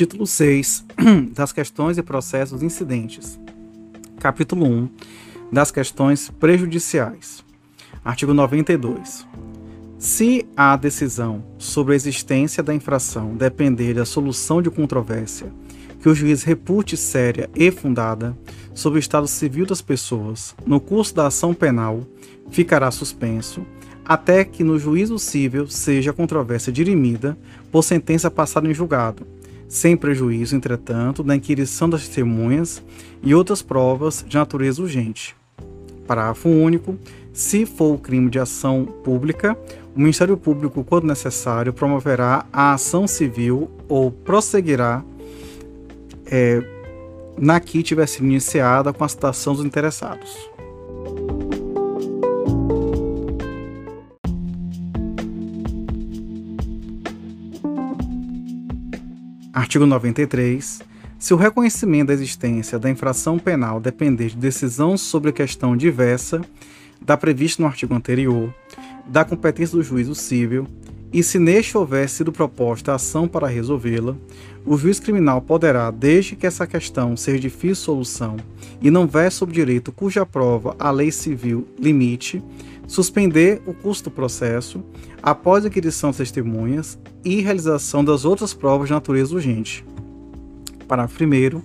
Título 6 das questões e processos incidentes. Capítulo 1 das questões prejudiciais. Artigo 92. Se a decisão sobre a existência da infração depender da solução de controvérsia que o juiz repute séria e fundada sobre o estado civil das pessoas no curso da ação penal, ficará suspenso até que no juízo civil seja a controvérsia dirimida por sentença passada em julgado, sem prejuízo, entretanto, da inquirição das testemunhas e outras provas de natureza urgente. Parágrafo único. Se for o crime de ação pública, o Ministério Público, quando necessário, promoverá a ação civil ou prosseguirá é, na que tiver sido iniciada com a citação dos interessados. Artigo 93. Se o reconhecimento da existência da infração penal depender de decisão sobre questão diversa da prevista no artigo anterior, da competência do juízo civil, e se neste houver sido proposta a ação para resolvê-la, o juiz criminal poderá, desde que essa questão seja difícil solução e não ver sob direito cuja prova a lei civil limite, suspender o curso do processo após a aquisição das testemunhas e realização das outras provas de natureza urgente. Parágrafo 1.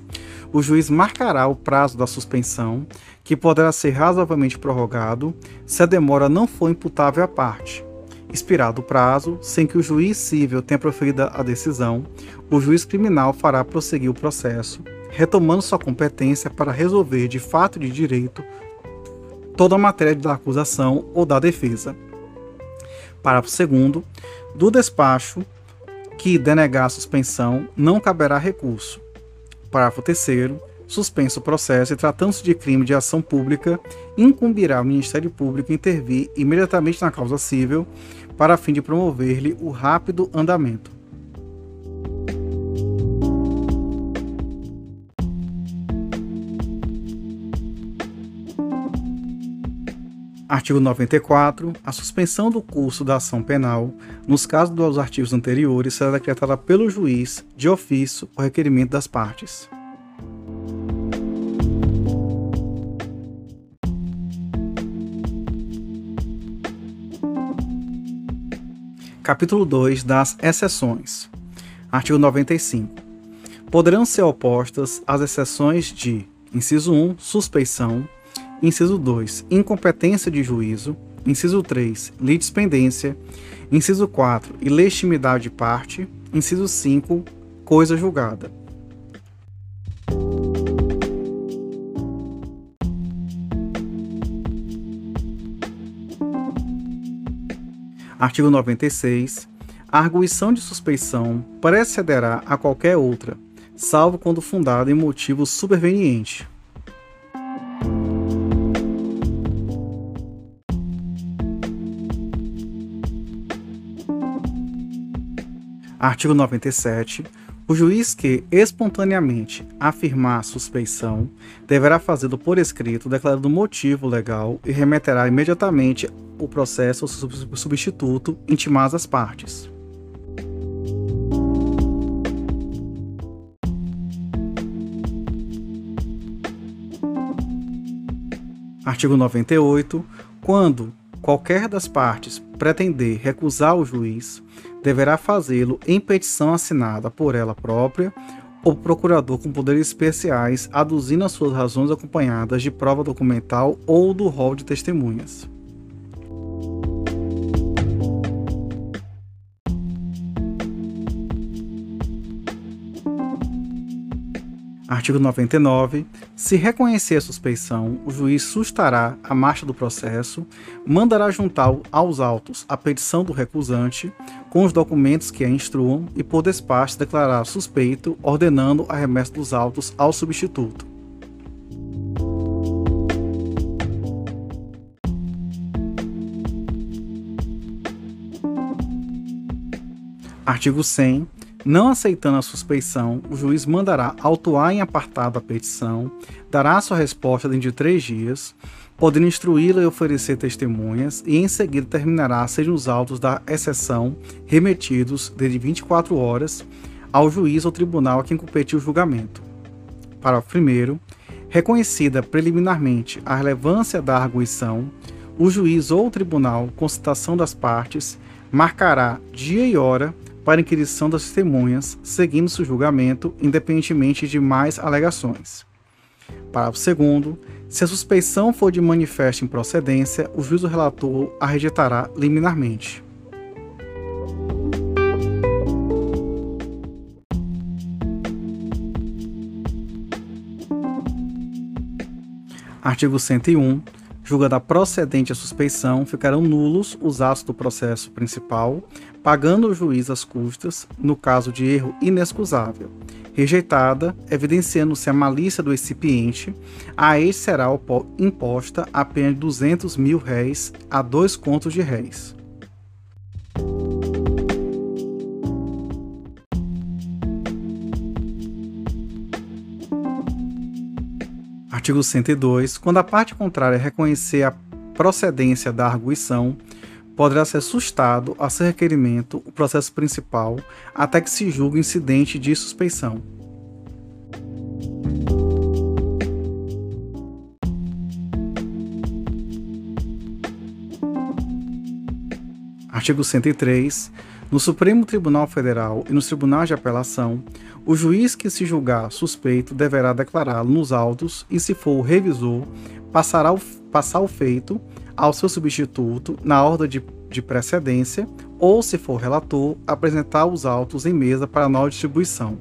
O juiz marcará o prazo da suspensão, que poderá ser razoavelmente prorrogado se a demora não for imputável à parte. Expirado o prazo, sem que o juiz civil tenha proferido a decisão, o juiz criminal fará prosseguir o processo, retomando sua competência para resolver de fato de direito toda a matéria da acusação ou da defesa. Parágrafo 2. Do despacho que denegar a suspensão, não caberá recurso. Parágrafo 3. Suspenso o processo e tratando-se de crime de ação pública, incumbirá o Ministério Público intervir imediatamente na causa civil para fim de promover-lhe o rápido andamento. Artigo 94. A suspensão do curso da ação penal, nos casos dos artigos anteriores, será decretada pelo juiz, de ofício, por requerimento das partes. Capítulo 2 das exceções. Artigo 95. Poderão ser opostas as exceções de: inciso 1, suspeição, Inciso 2. Incompetência de juízo. Inciso 3. Litispendência. Inciso 4. Ilegitimidade de parte. Inciso 5. Coisa julgada. Artigo 96. A arguição de suspeição precederá a qualquer outra, salvo quando fundada em motivo superveniente. Artigo 97. O juiz que espontaneamente afirmar suspeição deverá fazê-lo por escrito, declarando motivo legal e remeterá imediatamente o processo ao substituto intimadas as partes. Artigo 98. Quando qualquer das partes pretender recusar o juiz, deverá fazê-lo em petição assinada por ela própria ou procurador com poderes especiais, aduzindo as suas razões acompanhadas de prova documental ou do rol de testemunhas. Artigo 99. Se reconhecer a suspeição, o juiz sustará a marcha do processo, mandará juntar aos autos a petição do recusante com os documentos que a instruam e, por despacho, declarar suspeito, ordenando a remessa dos autos ao substituto. Artigo 100. Não aceitando a suspeição, o juiz mandará autuar em apartado a petição, dará sua resposta dentro de três dias, podendo instruí-la e oferecer testemunhas, e em seguida terminará sejam os autos da exceção remetidos desde 24 horas ao juiz ou tribunal a quem competiu o julgamento. Parágrafo 1. Reconhecida preliminarmente a relevância da arguição, o juiz ou o tribunal, com citação das partes, marcará dia e hora para inquirição das testemunhas, seguindo-se o julgamento, independentemente de mais alegações. Parágrafo 2. Se a suspeição for de manifesta improcedência, o juiz relator a rejeitará liminarmente. Artigo 101. Julgada procedente a suspeição, ficarão nulos os atos do processo principal, pagando o juiz as custas, no caso de erro inexcusável. Rejeitada, evidenciando-se a malícia do recipiente, a este será imposta a pena de 200 mil réis a dois contos de réis. Artigo 102. Quando a parte contrária reconhecer a procedência da arguição, poderá ser sustado a seu requerimento o processo principal até que se julgue incidente de suspeição. Artigo 103. No Supremo Tribunal Federal e nos tribunais de apelação, o juiz que se julgar suspeito deverá declará-lo nos autos e, se for o revisor, passará o, passar o feito ao seu substituto na ordem de, de precedência ou, se for relator, apresentar os autos em mesa para nova distribuição.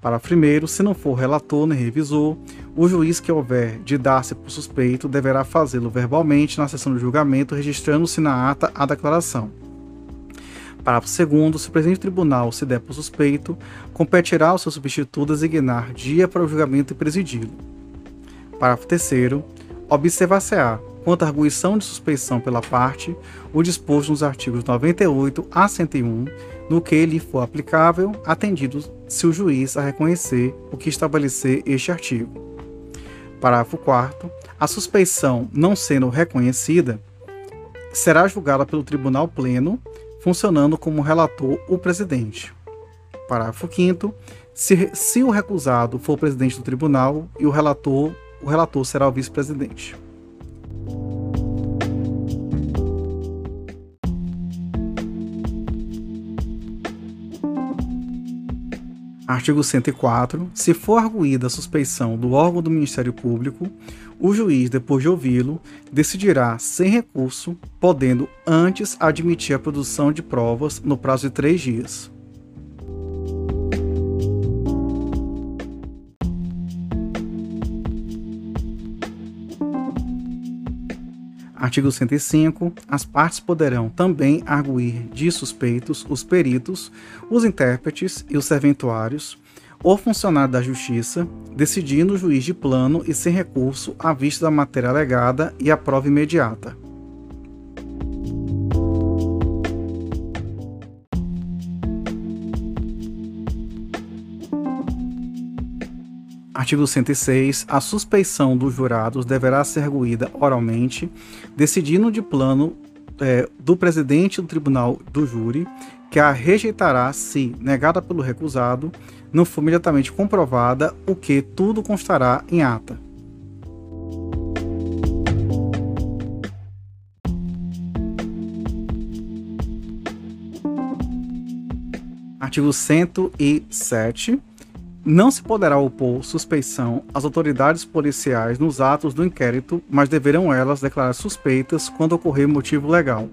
Para primeiro, se não for relator nem revisor, o juiz que houver de dar-se por suspeito deverá fazê-lo verbalmente na sessão de julgamento, registrando-se na ata a declaração. Parágrafo 2 se o presidente do tribunal se der por suspeito, competirá ao seu substituto designar dia para o julgamento e presidi-lo. Parágrafo 3 observar-se-á quanto à arguição de suspeição pela parte, o disposto nos artigos 98 a 101, no que lhe for aplicável, atendido se o juiz a reconhecer o que estabelecer este artigo. Parágrafo 4 A suspeição não sendo reconhecida, será julgada pelo Tribunal Pleno, funcionando como relator o presidente. Parágrafo 5 se, se o recusado for presidente do tribunal e o relator, o relator será o vice-presidente. Artigo 104. Se for arguída a suspeição do órgão do Ministério Público, o juiz, depois de ouvi-lo, decidirá sem recurso, podendo antes admitir a produção de provas no prazo de três dias. Artigo 105. As partes poderão também arguir de suspeitos os peritos, os intérpretes e os serventuários, ou funcionário da Justiça, decidindo o juiz de plano e sem recurso à vista da matéria alegada e a prova imediata. Artigo 106. A suspeição dos jurados deverá ser arguída oralmente, decidindo de plano é, do presidente do tribunal do júri, que a rejeitará se, negada pelo recusado, não for imediatamente comprovada, o que tudo constará em ata. Artigo 107 não se poderá opor suspeição às autoridades policiais nos atos do inquérito, mas deverão elas declarar suspeitas quando ocorrer motivo legal.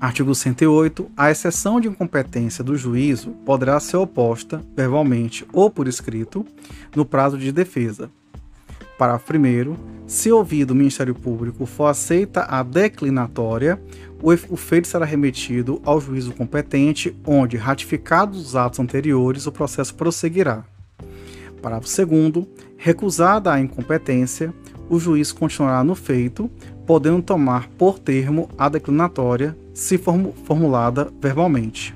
Artigo 108. A exceção de incompetência do juízo poderá ser oposta, verbalmente ou por escrito, no prazo de defesa, Parágrafo 1. Se ouvido o Ministério Público for aceita a declinatória, o feito será remetido ao juízo competente, onde, ratificados os atos anteriores, o processo prosseguirá. Parágrafo 2. Recusada a incompetência, o juiz continuará no feito, podendo tomar por termo a declinatória, se formulada verbalmente.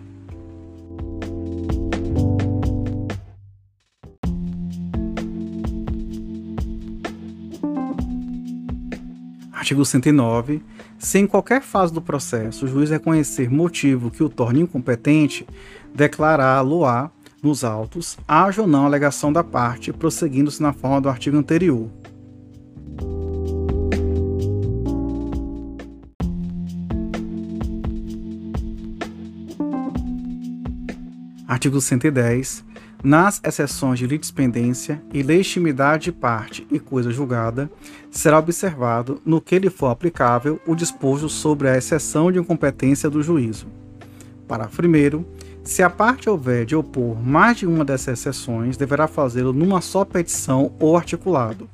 Artigo 109. Se em qualquer fase do processo o juiz reconhecer motivo que o torne incompetente, declará-lo-á nos autos, haja ou não alegação da parte, prosseguindo-se na forma do artigo anterior. Artigo 110. Nas exceções de litispendência e legitimidade de parte e coisa julgada, será observado, no que lhe for aplicável, o disposto sobre a exceção de incompetência do juízo. Parágrafo 1. Se a parte houver de opor mais de uma dessas exceções, deverá fazê-lo numa só petição ou articulado.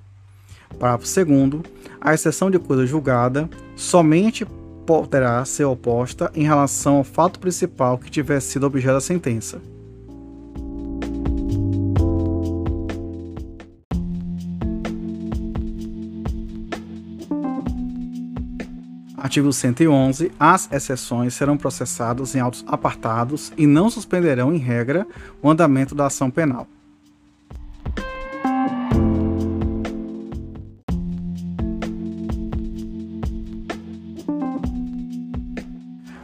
Parágrafo 2. A exceção de coisa julgada somente poderá ser oposta em relação ao fato principal que tiver sido objeto da sentença. Artigo 111. As exceções serão processadas em autos apartados e não suspenderão, em regra, o andamento da ação penal.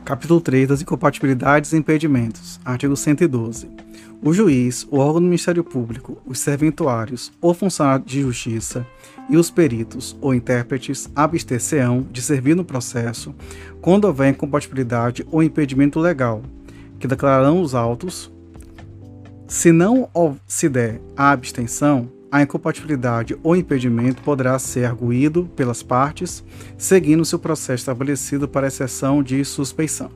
Capítulo 3 das incompatibilidades e impedimentos. Artigo 112. O juiz, o órgão do Ministério Público, os serventuários ou funcionários de justiça e os peritos ou intérpretes abster-se-ão de servir no processo quando houver incompatibilidade ou impedimento legal, que declararão os autos. Se não se der a abstenção, a incompatibilidade ou impedimento poderá ser arguído pelas partes, seguindo-se o processo estabelecido para exceção de suspeição.